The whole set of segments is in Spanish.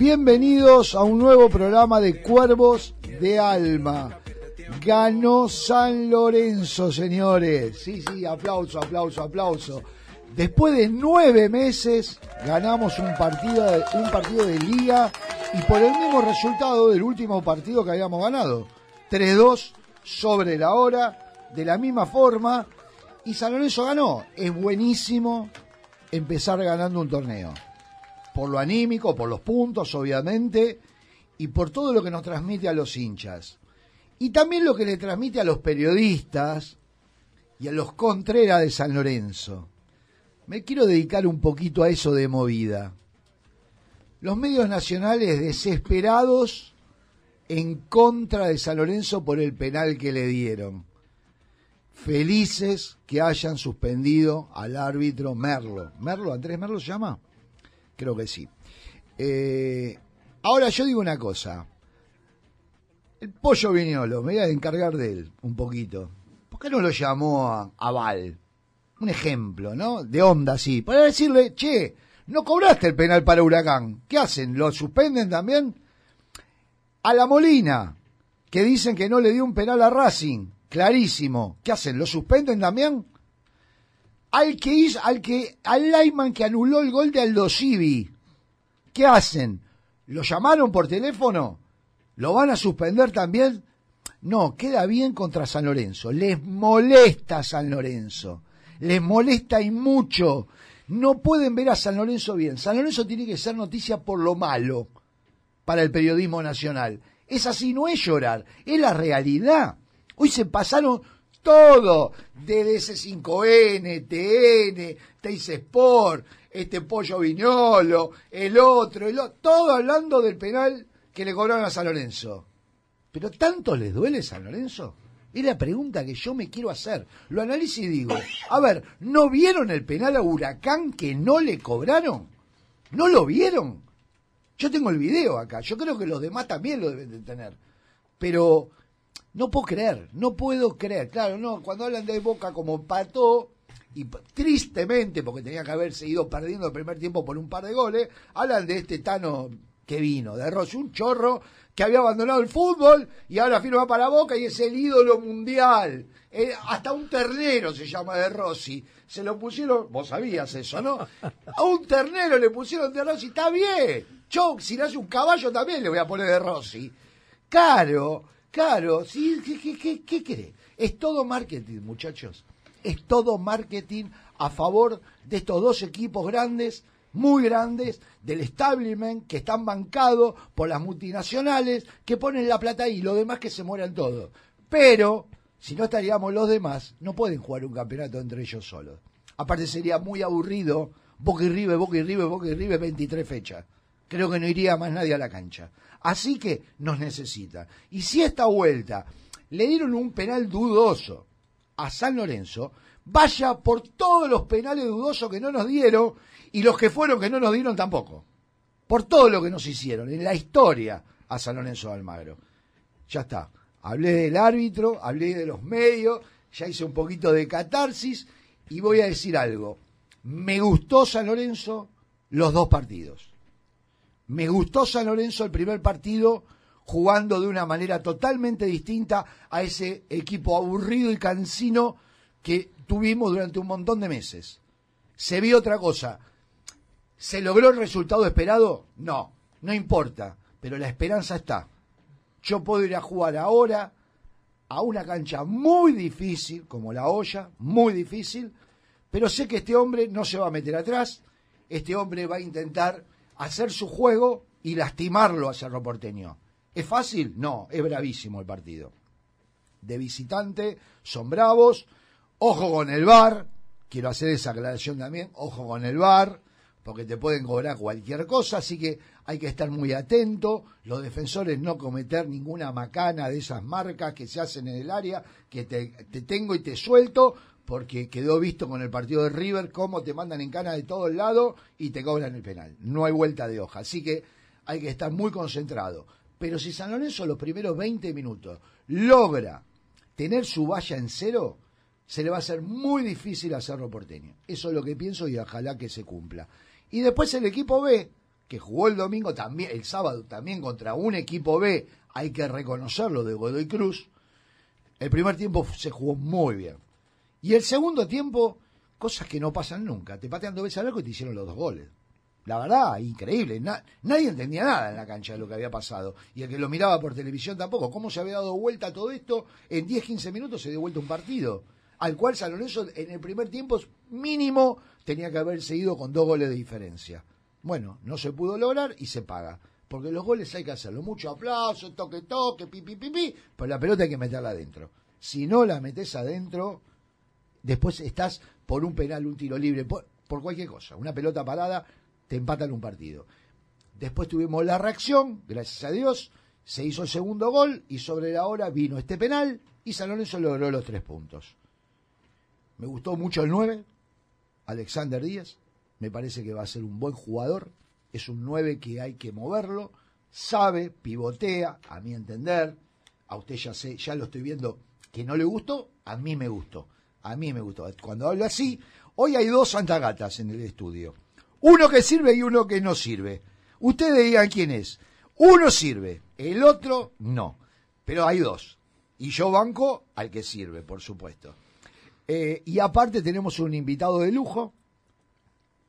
Bienvenidos a un nuevo programa de Cuervos de Alma. Ganó San Lorenzo, señores. Sí, sí, aplauso, aplauso, aplauso. Después de nueve meses ganamos un partido, de, un partido de liga y por el mismo resultado del último partido que habíamos ganado. 3-2 sobre la hora, de la misma forma, y San Lorenzo ganó. Es buenísimo empezar ganando un torneo. Por lo anímico, por los puntos, obviamente, y por todo lo que nos transmite a los hinchas. Y también lo que le transmite a los periodistas y a los Contreras de San Lorenzo. Me quiero dedicar un poquito a eso de movida. Los medios nacionales desesperados en contra de San Lorenzo por el penal que le dieron. Felices que hayan suspendido al árbitro Merlo. ¿Merlo? ¿Andrés Merlo se llama? Creo que sí. Eh, ahora yo digo una cosa. El pollo Viñolo, me voy a encargar de él un poquito. ¿Por qué no lo llamó a, Val? Un ejemplo, ¿no? De onda, sí. Para decirle, che, no cobraste el penal para Huracán. ¿Qué hacen? ¿Lo suspenden también? A la Molina, que dicen que no le dio un penal a Racing. Clarísimo. ¿Qué hacen? ¿Lo suspenden también? Al que hizo, al que, al Lyman que anuló el gol de Aldo Civi. ¿Qué hacen? ¿Lo llamaron por teléfono? ¿Lo van a suspender también? No, queda bien contra San Lorenzo. Les molesta San Lorenzo. Les molesta y mucho. No pueden ver a San Lorenzo bien. San Lorenzo tiene que ser noticia por lo malo para el periodismo nacional. Es así, no es llorar, es la realidad. Hoy se pasaron todo, DDS5N, TN, Teis Sport, este Pollo Viñolo, el otro, el otro, todo hablando del penal que le cobraron a San Lorenzo. Pero tanto les duele San Lorenzo. Es la pregunta que yo me quiero hacer. Lo analizo y digo, a ver, ¿no vieron el penal a Huracán que no le cobraron? ¿No lo vieron? Yo tengo el video acá, yo creo que los demás también lo deben de tener. Pero no puedo creer, no puedo creer. Claro, no, cuando hablan de Boca como pató, y tristemente, porque tenía que haberse ido perdiendo el primer tiempo por un par de goles, hablan de este Tano que vino, de Rossi, un chorro que había abandonado el fútbol y ahora firma para Boca y es el ídolo mundial. Eh, hasta un ternero se llama de Rossi. Se lo pusieron, vos sabías eso, ¿no? A un ternero le pusieron de Rossi, está bien. Yo, si le hace un caballo también le voy a poner de Rossi. Caro, caro, ¿sí? ¿qué, qué? Es todo marketing, muchachos. Es todo marketing a favor de estos dos equipos grandes muy grandes del establishment que están bancados por las multinacionales que ponen la plata ahí, lo demás que se mueran todos. Pero, si no estaríamos los demás, no pueden jugar un campeonato entre ellos solos. Aparte sería muy aburrido, Boca y River, Boca y River, Boca y River, 23 fechas. Creo que no iría más nadie a la cancha. Así que nos necesita. Y si esta vuelta le dieron un penal dudoso a San Lorenzo, vaya por todos los penales dudosos que no nos dieron y los que fueron que no nos dieron tampoco. Por todo lo que nos hicieron en la historia a San Lorenzo de Almagro. Ya está. Hablé del árbitro, hablé de los medios, ya hice un poquito de catarsis y voy a decir algo. Me gustó San Lorenzo los dos partidos. Me gustó San Lorenzo el primer partido jugando de una manera totalmente distinta a ese equipo aburrido y cansino que tuvimos durante un montón de meses. Se vio otra cosa. ¿Se logró el resultado esperado? No, no importa, pero la esperanza está. Yo puedo ir a jugar ahora a una cancha muy difícil, como la olla, muy difícil, pero sé que este hombre no se va a meter atrás, este hombre va a intentar hacer su juego y lastimarlo a Cerro Porteño. ¿Es fácil? No, es bravísimo el partido. De visitante, son bravos, ojo con el bar, quiero hacer esa aclaración también, ojo con el bar, porque te pueden cobrar cualquier cosa, así que hay que estar muy atento, los defensores no cometer ninguna macana de esas marcas que se hacen en el área, que te, te tengo y te suelto, porque quedó visto con el partido de River cómo te mandan en cana de todos lados y te cobran el penal. No hay vuelta de hoja, así que hay que estar muy concentrado. Pero si San Lorenzo los primeros 20 minutos logra tener su valla en cero, se le va a hacer muy difícil a Cerro Porteño. Eso es lo que pienso y ojalá que se cumpla. Y después el equipo B, que jugó el domingo también, el sábado también contra un equipo B, hay que reconocerlo de Godoy Cruz. El primer tiempo se jugó muy bien. Y el segundo tiempo, cosas que no pasan nunca. Te patean dos veces al arco y te hicieron los dos goles. La verdad, increíble. nadie entendía nada en la cancha de lo que había pasado. Y el que lo miraba por televisión tampoco. ¿Cómo se había dado vuelta todo esto? En 10, 15 minutos se dio vuelta un partido. Al cual San Lorenzo en el primer tiempo mínimo tenía que haber seguido con dos goles de diferencia. Bueno, no se pudo lograr y se paga. Porque los goles hay que hacerlo. Mucho aplauso, toque, toque, pi, pi, pi, pi. La pelota hay que meterla adentro. Si no la metes adentro, después estás por un penal, un tiro libre, por, cualquier cosa. Una pelota parada te empatan un partido. Después tuvimos la reacción, gracias a Dios, se hizo el segundo gol y sobre la hora vino este penal y San Lorenzo logró los tres puntos. Me gustó mucho el 9, Alexander Díaz, me parece que va a ser un buen jugador, es un 9 que hay que moverlo, sabe, pivotea, a mi entender, a usted ya sé, ya lo estoy viendo que no le gustó, a mí me gustó, a mí me gustó. Cuando hablo así, hoy hay dos santagatas en el estudio. Uno que sirve y uno que no sirve. Ustedes digan quién es. Uno sirve, el otro no. Pero hay dos. Y yo banco al que sirve, por supuesto. Eh, y aparte tenemos un invitado de lujo,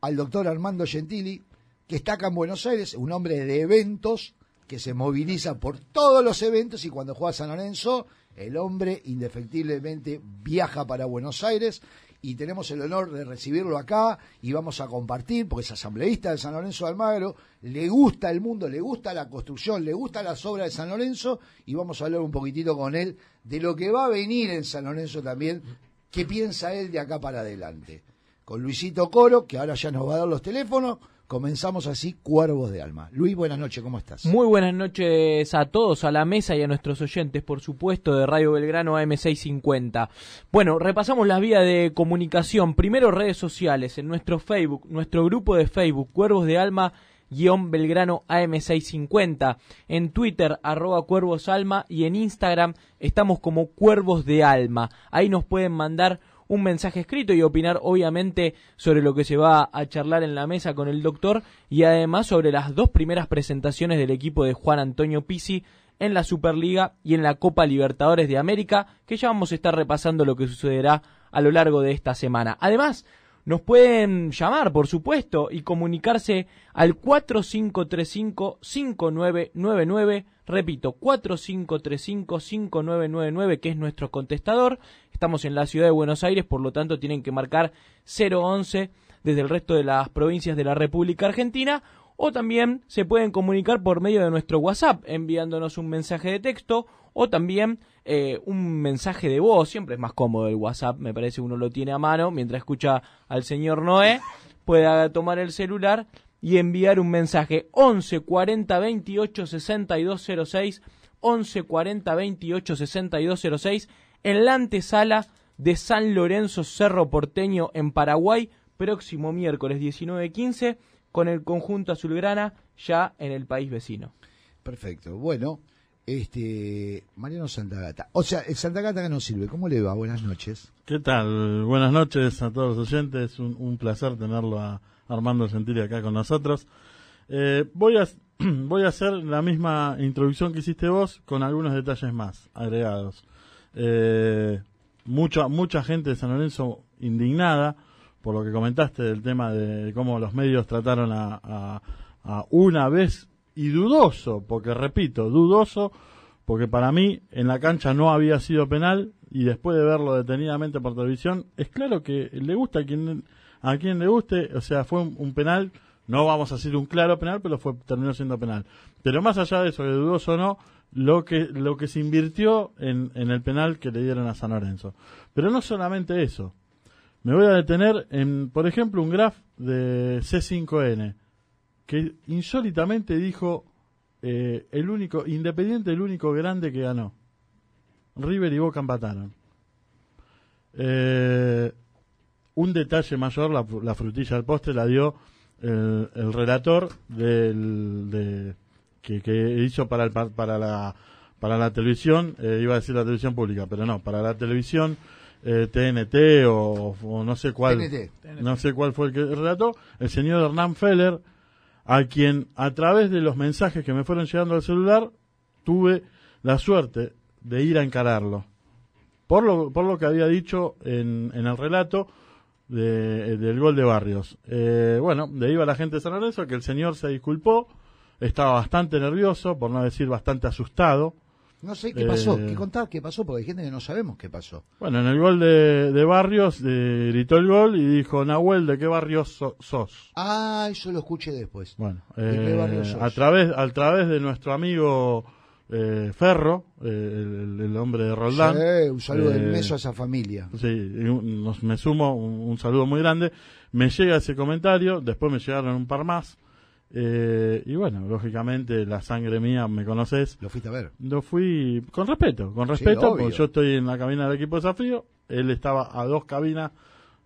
al doctor Armando Gentili, que está acá en Buenos Aires, un hombre de eventos, que se moviliza por todos los eventos y cuando juega San Lorenzo, el hombre indefectiblemente viaja para Buenos Aires y tenemos el honor de recibirlo acá y vamos a compartir, porque es asambleísta de San Lorenzo de Almagro, le gusta el mundo, le gusta la construcción, le gusta las obras de San Lorenzo y vamos a hablar un poquitito con él de lo que va a venir en San Lorenzo también, qué piensa él de acá para adelante. Con Luisito Coro, que ahora ya nos va a dar los teléfonos, Comenzamos así, Cuervos de Alma. Luis, buenas noches, ¿cómo estás? Muy buenas noches a todos, a la mesa y a nuestros oyentes, por supuesto, de Radio Belgrano AM650. Bueno, repasamos las vías de comunicación. Primero, redes sociales, en nuestro Facebook, nuestro grupo de Facebook, Cuervos de Alma guion Belgrano AM650, en Twitter arroba Cuervos Alma y en Instagram estamos como Cuervos de Alma. Ahí nos pueden mandar un mensaje escrito y opinar obviamente sobre lo que se va a charlar en la mesa con el doctor y además sobre las dos primeras presentaciones del equipo de Juan Antonio Pisi en la Superliga y en la Copa Libertadores de América, que ya vamos a estar repasando lo que sucederá a lo largo de esta semana. Además, nos pueden llamar, por supuesto, y comunicarse al 4535-5999. Repito, 4535-5999, que es nuestro contestador. Estamos en la ciudad de Buenos Aires, por lo tanto tienen que marcar 011 desde el resto de las provincias de la República Argentina. O también se pueden comunicar por medio de nuestro WhatsApp, enviándonos un mensaje de texto o también eh, un mensaje de voz, siempre es más cómodo el WhatsApp, me parece uno lo tiene a mano, mientras escucha al señor Noé, puede tomar el celular y enviar un mensaje. 11 40 28 62 06 11 40 28 62 06 en la antesala de San Lorenzo Cerro Porteño en Paraguay, próximo miércoles 19-15, con el conjunto azulgrana ya en el país vecino. Perfecto. Bueno, este Mariano Santagata. O sea, el Santagata que nos sirve. ¿Cómo le va? Buenas noches. ¿Qué tal? Buenas noches a todos los oyentes. Un, un placer tenerlo a Armando Gentili acá con nosotros. Eh, voy, a, voy a hacer la misma introducción que hiciste vos con algunos detalles más agregados. Eh, mucha, mucha gente de San Lorenzo indignada por lo que comentaste del tema de cómo los medios trataron a, una vez y dudoso, porque repito, dudoso, porque para mí en la cancha no había sido penal y después de verlo detenidamente por televisión, es claro que le gusta a quien, a quien le guste, o sea, fue un, penal, no vamos a decir un claro penal, pero fue terminó siendo penal. Pero más allá de eso, de dudoso o no, lo que, lo que se invirtió en, en el penal que le dieron a San Lorenzo. Pero no solamente eso. Me voy a detener en, por ejemplo, un graph de C5N que insólitamente dijo eh, el único, Independiente el único grande que ganó. River y Boca empataron. Eh, un detalle mayor, la, frutilla del postre la dio el, relator del, de, que, hizo para, el, para, la, para la televisión, eh, iba a decir la televisión pública, pero no, para la televisión TNT o, no sé cuál, no sé cuál fue el que relató, el señor Hernán Feller, a quien a través de los mensajes que me fueron llegando al celular tuve la suerte de ir a encararlo. Por lo, por lo que había dicho en, en el relato de- del gol de Barrios. Eh, bueno, le iba a la gente de San Lorenzo que el señor se disculpó, estaba bastante nervioso, por no decir bastante asustado. No sé qué pasó, Eh. qué contar, qué pasó, porque hay gente que no sabemos qué pasó. Bueno, en el gol de, de Barrios eh, gritó el gol y dijo, Nahuel, ¿de qué barrio so- sos? Ah, eso lo escuché después. Bueno, ¿De qué eh, barrio sos? a través a través de nuestro amigo eh, Ferro, eh, el, el hombre de Roldán. Sí, un saludo del eh, a esa familia. Sí, un- nos- me sumo, un, un saludo muy grande. Me llega ese comentario, después me llegaron un par más. Eh, y bueno, lógicamente la sangre mía, me conoces, Lo fuiste a ver. lo fui con respeto, con respeto, porque yo estoy en la cabina del equipo de desafío, él estaba a dos cabinas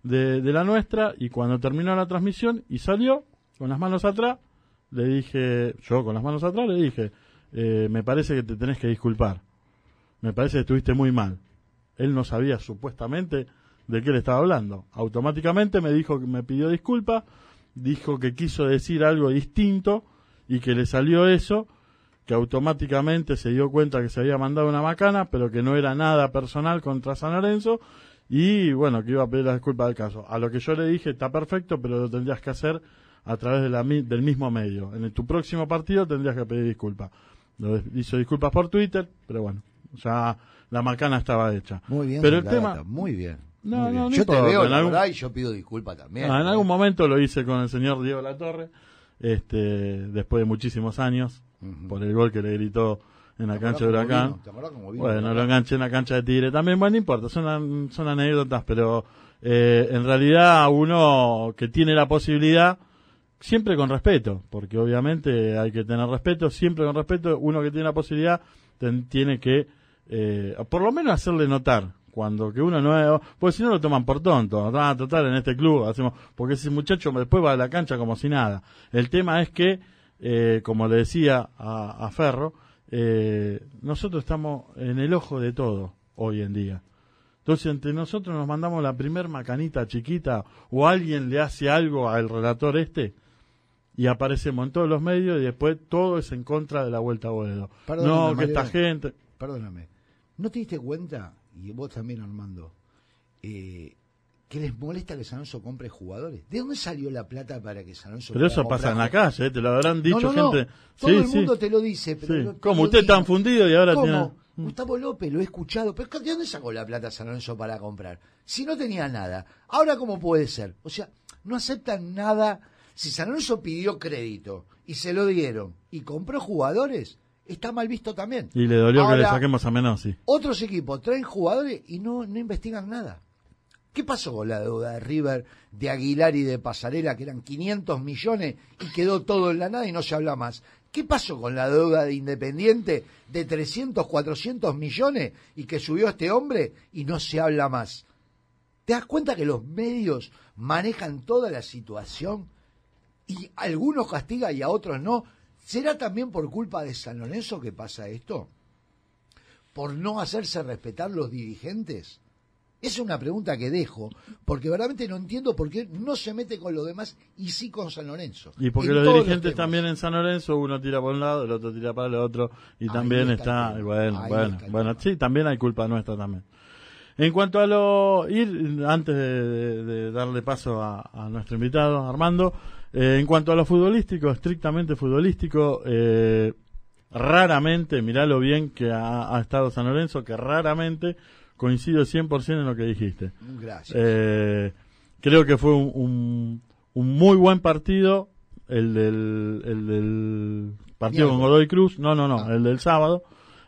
de, de la nuestra, y cuando terminó la transmisión y salió con las manos atrás, le dije, yo con las manos atrás le dije, eh, me parece que te tenés que disculpar, me parece que estuviste muy mal. Él no sabía supuestamente de qué le estaba hablando. Automáticamente me dijo que me pidió disculpas, dijo que quiso decir algo distinto y que le salió eso, que automáticamente se dio cuenta que se había mandado una macana, pero que no era nada personal contra San Lorenzo y bueno, que iba a pedir la disculpa del caso. A lo que yo le dije, está perfecto, pero lo tendrías que hacer a través de la mi- del mismo medio. En el- tu próximo partido tendrías que pedir disculpas. Lo hizo disculpas por Twitter, pero bueno, ya la macana estaba hecha. Muy bien, Pero el tema, muy bien. No, yo te veo, en la algún- verdad, y yo pido disculpas también. Ah, en algún momento lo hice con el señor Diego Latorre, este, después de muchísimos años, por el gol que le gritó en la ¿Te cancha de Huracán. Bueno, lo enganché en la cancha de Tigre también, bueno, no importa, son, son anécdotas, pero eh, en realidad uno que tiene la posibilidad, siempre con respeto, porque obviamente hay que tener respeto, siempre con respeto, uno que tiene la posibilidad ten- tiene que, eh, por lo menos hacerle notar, cuando que uno no es, pues si no lo toman por tonto, ah, total en este club hacemos, porque ese muchacho después va a la cancha como si nada. El tema es que, eh, como le decía a, a Ferro, eh, nosotros estamos en el ojo de todo hoy en día. Entonces, entre nosotros nos mandamos la primer macanita chiquita o alguien le hace algo al relator este y aparecemos en todos los medios y después todo es en contra de la vuelta a Boedo. Perdóname, No, que esta gente... Perdóname. ¿No te diste cuenta, y vos también, Armando, eh, que les molesta que San Lorenzo compre jugadores? ¿De dónde salió la plata para que San Lorenzo Pero eso pasa en la calle, ¿eh? te lo habrán dicho no, no. gente. Todo sí, el sí. mundo te lo dice. Pero Sí. lo- Como usted tan fundido y ahora ¿Cómo? tiene... Mm. Gustavo López, lo he escuchado. ¿Pero de dónde sacó la plata San Lorenzo para comprar? Si no tenía nada. Ahora, ¿cómo puede ser? O sea, no aceptan nada. Si San Lorenzo pidió crédito y se lo dieron y compró jugadores, está mal visto también. Y le dolió que le saquemos a Menossi. Otros equipos traen jugadores y no, no investigan nada. ¿Qué pasó con la deuda de River, de Aguilar y de Pasarela, que eran 500 millones y quedó todo en la nada y no se habla más? ¿Qué pasó con la deuda de Independiente de 300, 400 millones y que subió este hombre y no se habla más? ¿Te das cuenta que los medios manejan toda la situación y a algunos castiga y a otros no? ¿Será también por culpa de San Lorenzo que pasa esto? ¿Por no hacerse respetar los dirigentes? Esa es una pregunta que dejo, porque verdaderamente no entiendo por qué no se mete con los demás y sí con San Lorenzo. Y porque los dirigentes también en San Lorenzo, uno tira por un lado, el otro tira para el otro, y Ahí también está bueno, Ahí bueno, está bueno, sí, también hay culpa nuestra también. En cuanto a lo, ir, antes de, de- de darle paso a, a nuestro invitado, Armando, eh, en cuanto a lo futbolístico, estrictamente futbolístico, eh, raramente, miralo bien que ha, ha estado San Lorenzo, que raramente coincido 100% en lo que dijiste. Gracias. Eh, creo que fue un, un, un muy buen partido el del, el del partido con. Godoy Cruz. No, no, no, Ah. el del sábado.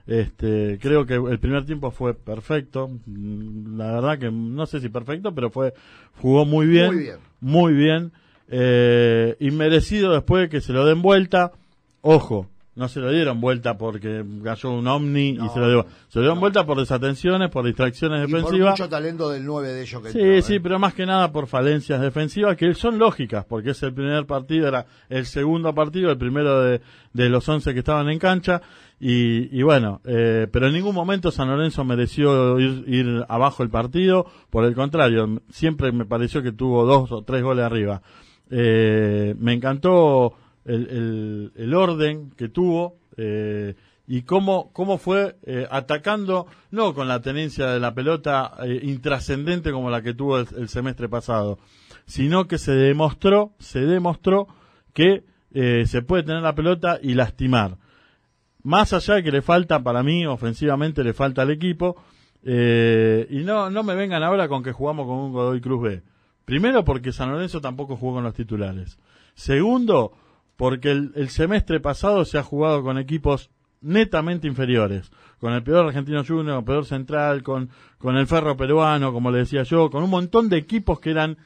Este, creo que el primer tiempo fue perfecto. La verdad que no sé si perfecto, pero fue jugó muy bien, Muy bien. muy bien. Eh, y merecido después de que se lo den vuelta. Ojo, no se lo dieron vuelta porque cayó un ovni y se lo dio. Se lo dieron no. vuelta por desatenciones, por distracciones y por defensivas. mucho talento del 9 de ellos que Sí, entró, sí, ¿eh? pero más que nada por falencias defensivas que son lógicas, porque es el primer partido, era el segundo partido, el primero de, de los 11 que estaban en cancha, y, y bueno, eh, pero en ningún momento San Lorenzo mereció ir, ir abajo el partido, por el contrario, siempre me pareció que tuvo dos o tres goles arriba. Eh, me encantó el, el, orden que tuvo eh, y cómo, cómo fue eh, atacando, no con la tenencia de la pelota eh, intrascendente como la que tuvo el, semestre pasado, sino que se demostró, se demostró que se puede tener la pelota y lastimar. Más allá de que le falta, para mí, ofensivamente le falta al equipo, y no, no me vengan ahora con que jugamos con un Godoy Cruz B. Primero porque San Lorenzo tampoco jugó con los titulares. Segundo, porque el, semestre pasado se ha jugado con equipos netamente inferiores, con el peor argentino junior, el peor central, con, con el ferro peruano, como le decía yo, con un montón de equipos que eran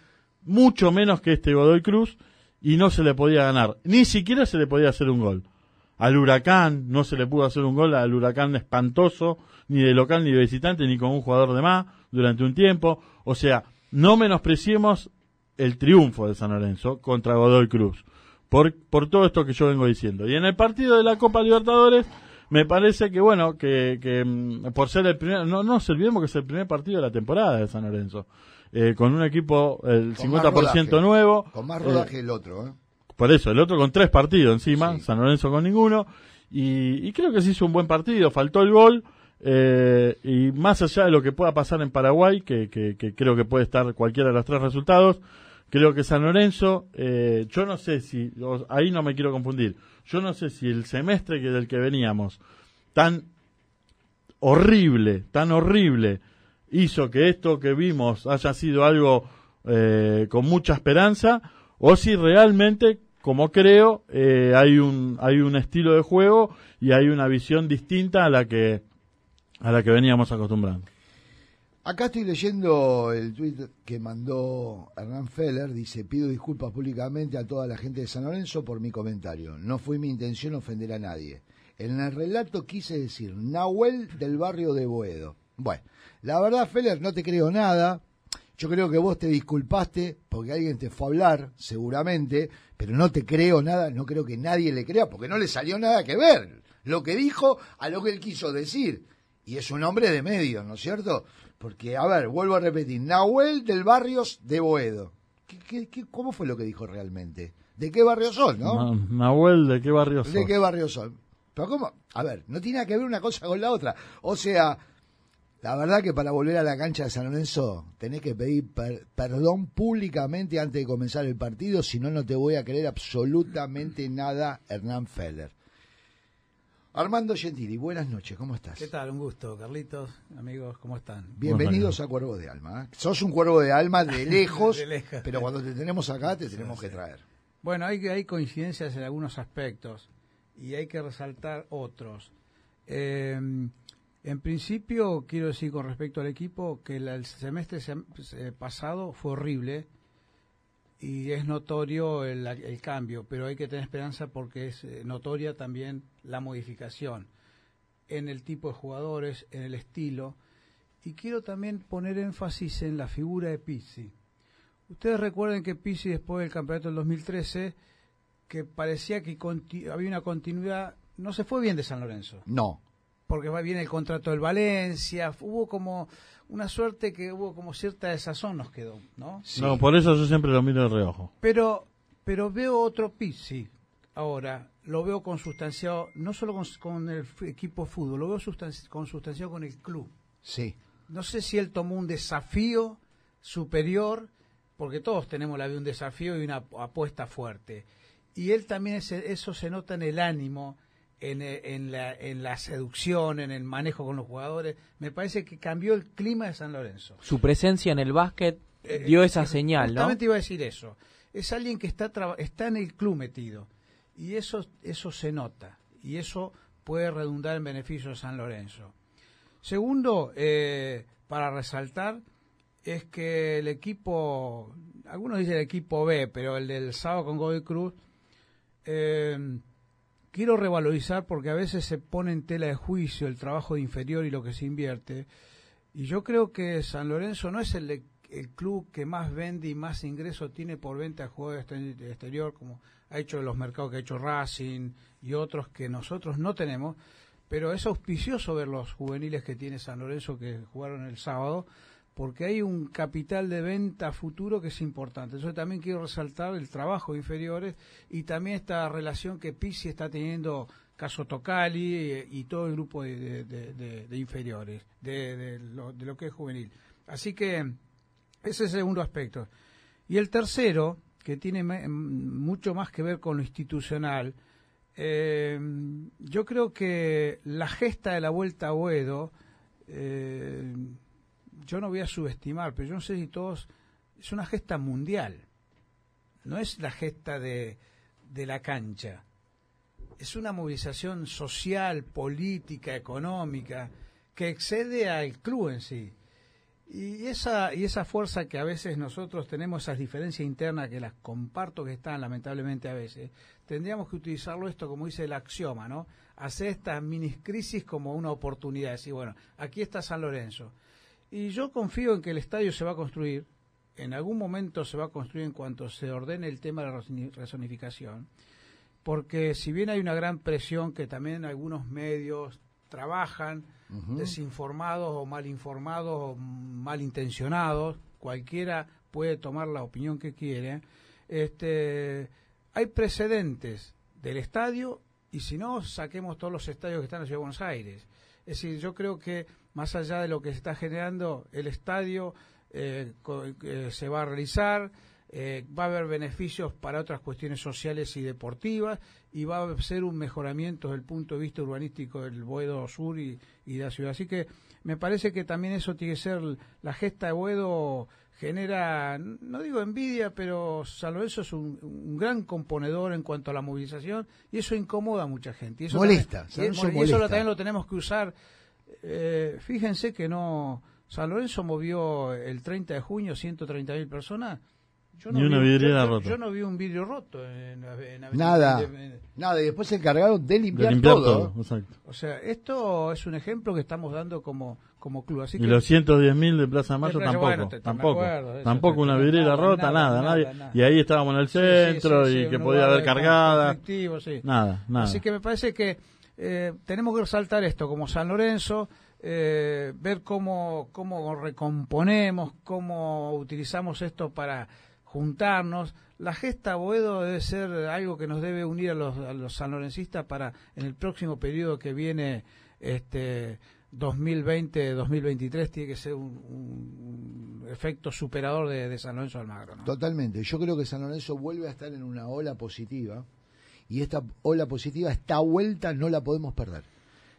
mucho menos que este Godoy Cruz y no se le podía ganar, ni siquiera se le podía hacer un gol. Al huracán no se le pudo hacer un gol, al huracán espantoso, ni de local ni de visitante, ni con un jugador de más durante un tiempo. O sea, no menospreciemos el triunfo de San Lorenzo contra Godoy Cruz por, por todo esto que yo vengo diciendo. Y en el partido de la Copa Libertadores, me parece que, bueno, que, que mm, por ser el primer, no, no se olvidemos que es el primer partido de la temporada de San Lorenzo, eh, con un equipo el 50% nuevo. Con más rodaje eh, el otro, ¿eh? Por eso, el otro con tres partidos encima, San Lorenzo con ninguno, y, y, creo que se hizo un buen partido, faltó el gol, eh, y más allá de lo que pueda pasar en Paraguay, que, que, creo que puede estar cualquiera de los tres resultados, Creo que San Lorenzo, eh, yo no sé si, ahí no me quiero confundir, yo no sé si el semestre que del que veníamos, tan horrible, tan horrible, hizo que esto que vimos haya sido algo eh, con mucha esperanza, o si realmente, como creo, hay un hay un estilo de juego y hay una visión distinta a la que a la que veníamos acostumbrando. Acá estoy leyendo el tweet que mandó Hernán Feller. Dice: Pido disculpas públicamente a toda la gente de San Lorenzo por mi comentario. No fue mi intención ofender a nadie. En el relato quise decir Nahuel del barrio de Boedo. Bueno, la verdad, Feller, no te creo nada. Yo creo que vos te disculpaste porque alguien te fue a hablar, seguramente, pero no te creo nada, no creo que nadie le crea porque no le salió nada que ver lo que dijo a lo que él quiso decir. Y es un hombre de medios, ¿no es cierto? Porque, a ver, vuelvo a repetir, Nahuel del Barrios de Boedo. ¿Qué, qué, cómo fue lo que dijo realmente? ¿De qué barrio son, no? Nahuel, ¿de qué barrio son? ¿De qué barrio son? Pero ¿cómo? A ver, no tiene que ver una cosa con la otra. O sea, la verdad que para volver a la cancha de San Lorenzo tenés que pedir perdón públicamente antes de comenzar el partido, si no, no te voy a creer absolutamente nada, Hernán Feller. Armando Gentili, buenas noches, ¿cómo estás? ¿Qué tal? Un gusto, Carlitos, amigos, ¿cómo están? Bienvenidos a Cuervo de Alma. ¿eh? Sos un cuervo de alma de lejos, pero cuando te tenemos acá te tenemos que traer. Bueno, hay, hay coincidencias en algunos aspectos y hay que resaltar otros. Em, en principio, quiero decir con respecto al equipo que el semestre pasado fue horrible y es notorio el, cambio, pero hay que tener esperanza porque es eh, notoria también la modificación en el tipo de jugadores, en el estilo. Y quiero también poner énfasis en la figura de Pizzi. Ustedes recuerden que Pizzi después del campeonato del 2013, que parecía que había una continuidad, no se fue bien de San Lorenzo. No. Porque va bien el contrato del Valencia, hubo como una suerte que hubo como cierta desazón nos quedó, ¿no? No, por eso yo siempre lo miro de reojo. Pero, pero veo otro Pizzi ahora, lo veo consustanciado, no solo con, el equipo de fútbol, lo veo consustanciado con el club. Sí. No sé si él tomó un desafío superior, porque todos tenemos la de un desafío y una apuesta fuerte. Y él también, eso se nota en el ánimo, en, la, en la seducción, en el manejo con los jugadores. Me parece que cambió el clima de San Lorenzo. Su presencia en el básquet eh, dio esa señal, ¿no? Justamente iba a decir eso. Es alguien que está, está en el club metido. Y eso, eso se nota. Y eso puede redundar en beneficio de San Lorenzo. Segundo, eh, para resaltar, es que el equipo, algunos dicen el equipo B, pero el del sábado con Godoy Cruz, eh, quiero revalorizar porque a veces se pone en tela de juicio el trabajo de inferior y lo que se invierte. Y yo creo que San Lorenzo no es el, el club que más vende y más ingreso tiene por venta de jugadores exterior, como ha hecho los mercados que ha hecho Racing y otros que nosotros no tenemos. Pero es auspicioso ver los juveniles que tiene San Lorenzo que jugaron el sábado, porque hay un capital de venta futuro que es importante. Entonces también quiero resaltar el trabajo de inferiores y también esta relación que Pisi está teniendo caso Tocali eh, y, todo el grupo de, inferiores, de, lo, que es juvenil. Así que ese es el segundo aspecto. Y el tercero, que tiene mucho más que ver con lo institucional, eh, yo creo que la gesta de la vuelta a Boedo, eh, yo no voy a subestimar, pero yo no sé si todos, es una gesta mundial, no es la gesta de, de la cancha, es una movilización social, política, económica, que excede al club en sí. Y esa, y esa fuerza que a veces nosotros tenemos, esas diferencias internas que las comparto que están lamentablemente a veces, tendríamos que utilizarlo esto como dice el axioma, ¿no? Hacer estas mini crisis como una oportunidad, decir, bueno, aquí está San Lorenzo. Y yo confío en que el estadio se va a construir, en algún momento se va a construir en cuanto se ordene el tema de la resonificación, porque si bien hay una gran presión que también algunos medios trabajan, desinformados o mal informados o malintencionados, cualquiera puede tomar la opinión que quiere, este, hay precedentes del estadio y si no, saquemos todos los estadios que están en la Ciudad de Buenos Aires. Es decir, yo creo que más allá de lo que se está generando, el estadio eh, se va a realizar, eh, va a haber beneficios para otras cuestiones sociales y deportivas y va a ser un mejoramiento desde el punto de vista urbanístico del Boedo Sur y, de la ciudad. Así que me parece que también eso tiene que ser la gesta de Boedo genera, no digo envidia, pero San Lorenzo es un, gran componedor en cuanto a la movilización y eso incomoda a mucha gente. Y eso molesta, también, y, eso también lo tenemos que usar. Eh, fíjense que no, San Lorenzo movió el 30 de junio 130.000 personas ni una vidriera rota. Yo no vi un vidrio roto en, Nada, nada. Y después se encargaron de limpiar, todo. O sea, esto es un ejemplo que estamos dando como, como club. Así y los 110.000 de Plaza Mayo tampoco. tampoco. tampoco una vidriera rota, nada, nadie. Y ahí estábamos en el centro y que podía haber cargada. Nada, nada. Así que me parece que eh, tenemos que resaltar esto como San Lorenzo. Eh, ver cómo, cómo recomponemos, cómo utilizamos esto para juntarnos. La gesta Boedo debe ser algo que nos debe unir a los, a los sanlorencistas para en el próximo periodo que viene, este 2020-2023, tiene que ser un, efecto superador de, San Lorenzo Almagro. Totalmente. Yo creo que San Lorenzo vuelve a estar en una ola positiva y esta ola positiva, esta vuelta no la podemos perder.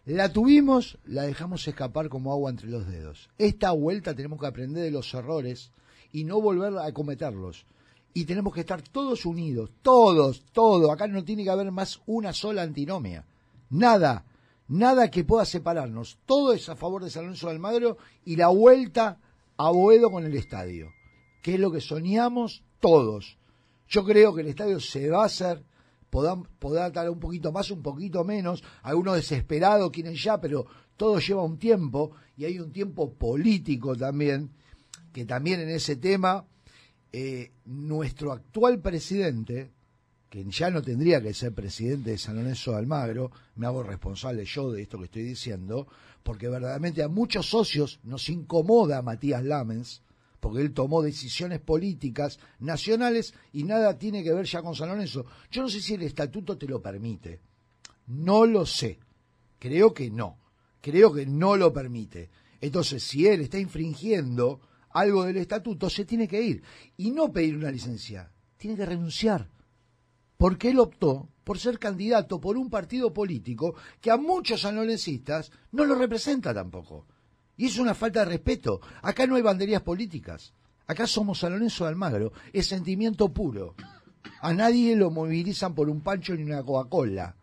La tuvimos, la dejamos escapar como agua entre los dedos. Esta vuelta tenemos que aprender de los errores y no volver a cometerlos. Y tenemos que estar todos unidos, todos, todos. Acá no tiene que haber más una sola antinomia. Nada, nada que pueda separarnos. Todo es a favor de San Lorenzo Almagro y la vuelta a Boedo con el estadio, que es lo que soñamos todos. Yo creo que el estadio se va a hacer, podrá dar un poquito más, un poquito menos. Algunos desesperados quieren ya, pero todo lleva un tiempo y hay un tiempo político también que también en ese tema eh, nuestro actual presidente, que ya no tendría que ser presidente de San Lorenzo de Almagro, me hago responsable yo de esto que estoy diciendo, porque verdaderamente a muchos socios nos incomoda Matías Lamens, porque él tomó decisiones políticas nacionales y nada tiene que ver ya con San Lorenzo. Yo no sé si el estatuto te lo permite, no lo sé, creo que no, creo que no lo permite. Entonces, si él está infringiendo algo del estatuto, se tiene que ir. Y no pedir una licencia, tiene que renunciar. Porque él optó por ser candidato por un partido político que a muchos sanlorencistas no lo representa tampoco. Y es una falta de respeto. Acá no hay banderías políticas. Acá somos San Lorenzo de Almagro. Es sentimiento puro. A nadie lo movilizan por un pancho ni una Coca-Cola.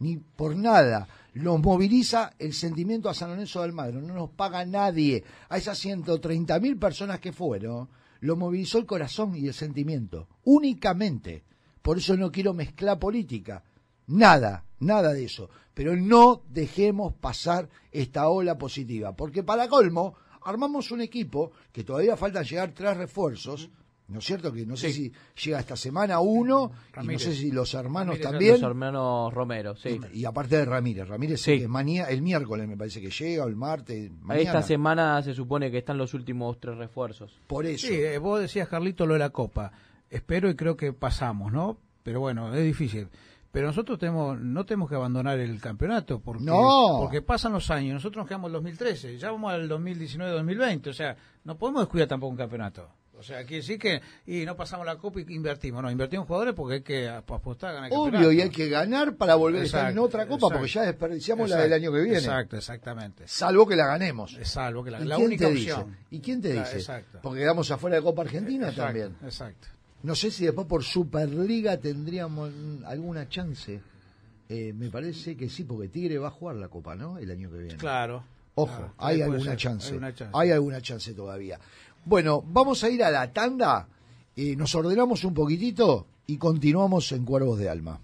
Ni por nada nos moviliza el sentimiento a San Lorenzo de Almagro, no nos paga nadie. A esas 130 mil personas que fueron, lo movilizó el corazón y el sentimiento, únicamente. Por eso no quiero mezclar política, nada, nada de eso. Pero no dejemos pasar esta ola positiva, porque para colmo, armamos un equipo que todavía falta llegar tres refuerzos ¿No es cierto? Que no sé Sí. si llega esta semana uno, y no sé si los hermanos Ramírez, también. Los hermanos Romero, sí. Y aparte de Ramírez, Ramírez Sí. que manía, el miércoles me parece que llega, o el martes, mañana. Esta semana se supone que están los últimos tres refuerzos. Por eso. Sí, eh, vos decías, Carlito, lo de la Copa. Espero y creo que pasamos, ¿no? Pero bueno, es difícil. Pero nosotros tenemos, no tenemos que abandonar el campeonato porque, No. porque pasan los años. Nosotros nos quedamos en el 2013, ya vamos al 2019-2020. O sea, no podemos descuidar tampoco un campeonato. O sea, quiere decir que y no pasamos la Copa y invertimos. No, invertimos jugadores porque hay que ap- apostar a ganar Obvio, campeonato. y hay que ganar para volver a estar en otra copa, exacto. porque ya desperdiciamos la del año que viene. Exacto, exactamente. Salvo que la ganemos. Es Salvo que la, ¿Y la quién única te dice? opción. ¿Y quién te dice? exacto. Porque quedamos afuera de Copa Argentina también. Exacto. No sé si después por Superliga tendríamos alguna chance. Eh, me parece que sí, porque Tigre va a jugar la Copa, ¿no? El año que viene. Claro. Ojo, Claro, hay, alguna ser, chance, hay una chance. Hay alguna chance todavía. Bueno, vamos a ir a la tanda. eh, nos ordenamos un poquitito y continuamos en Cuervos de Alma.